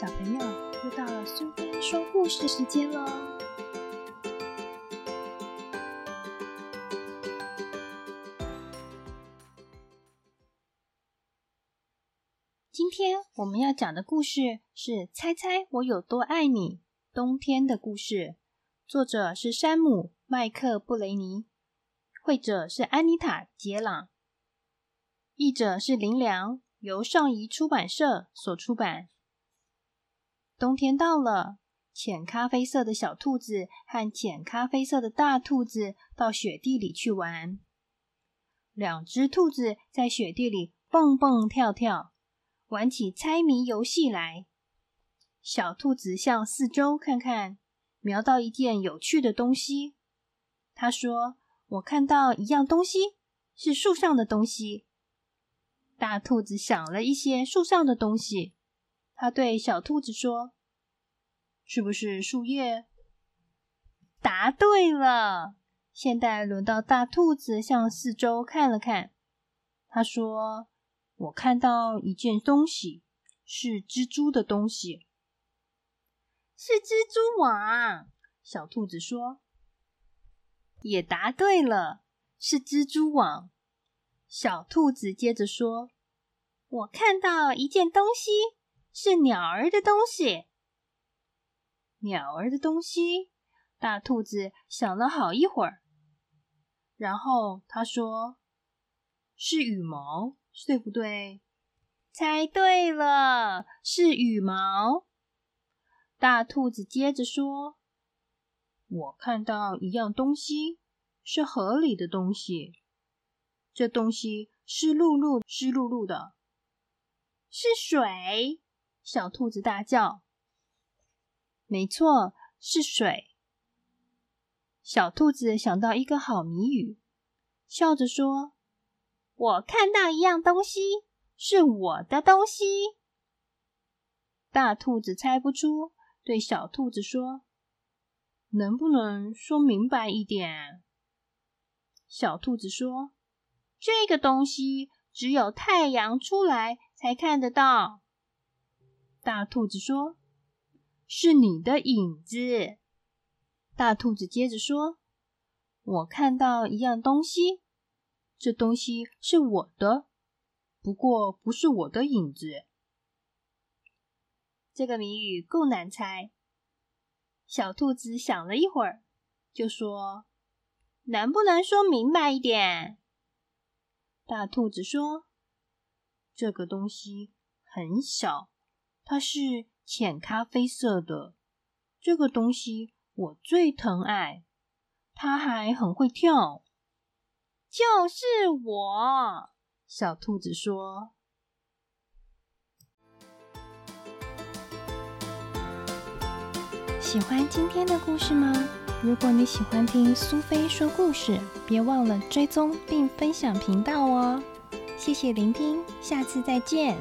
小朋友，又到了苏菲说故事时间喽！今天我们要讲的故事是《猜猜我有多爱你》冬天的故事，作者是山姆·麦克布雷尼，绘者是安妮塔·杰朗，译者是林良，由上仪出版社所出版。冬天到了，浅咖啡色的小兔子和浅咖啡色的大兔子到雪地里去玩。两只兔子在雪地里蹦蹦跳跳，玩起猜谜游戏来。小兔子向四周看看，瞄到一件有趣的东西。他说：“我看到一样东西，是树上的东西。”大兔子想了一些树上的东西。他对小兔子说：“是不是树叶？”答对了。现在轮到大兔子向四周看了看。他说：“我看到一件东西，是蜘蛛的东西。”是蜘蛛网。小兔子说：“也答对了，是蜘蛛网。”小兔子接着说：“我看到一件东西。”是鸟儿的东西，鸟儿的东西。大兔子想了好一会儿，然后他说：“是羽毛，对不对？”猜对了，是羽毛。大兔子接着说：“我看到一样东西，是河里的东西。这东西湿漉漉、湿漉漉的，是水。”小兔子大叫：“没错，是水。”小兔子想到一个好谜语，笑着说：“我看到一样东西，是我的东西。”大兔子猜不出，对小兔子说：“能不能说明白一点？”小兔子说：“这个东西只有太阳出来才看得到。”大兔子说：“是你的影子。”大兔子接着说：“我看到一样东西，这东西是我的，不过不是我的影子。”这个谜语够难猜。小兔子想了一会儿，就说：“能不能说明白一点？”大兔子说：“这个东西很小。”它是浅咖啡色的，这个东西我最疼爱。它还很会跳，就是我。小兔子说：“喜欢今天的故事吗？如果你喜欢听苏菲说故事，别忘了追踪并分享频道哦。谢谢聆听，下次再见。”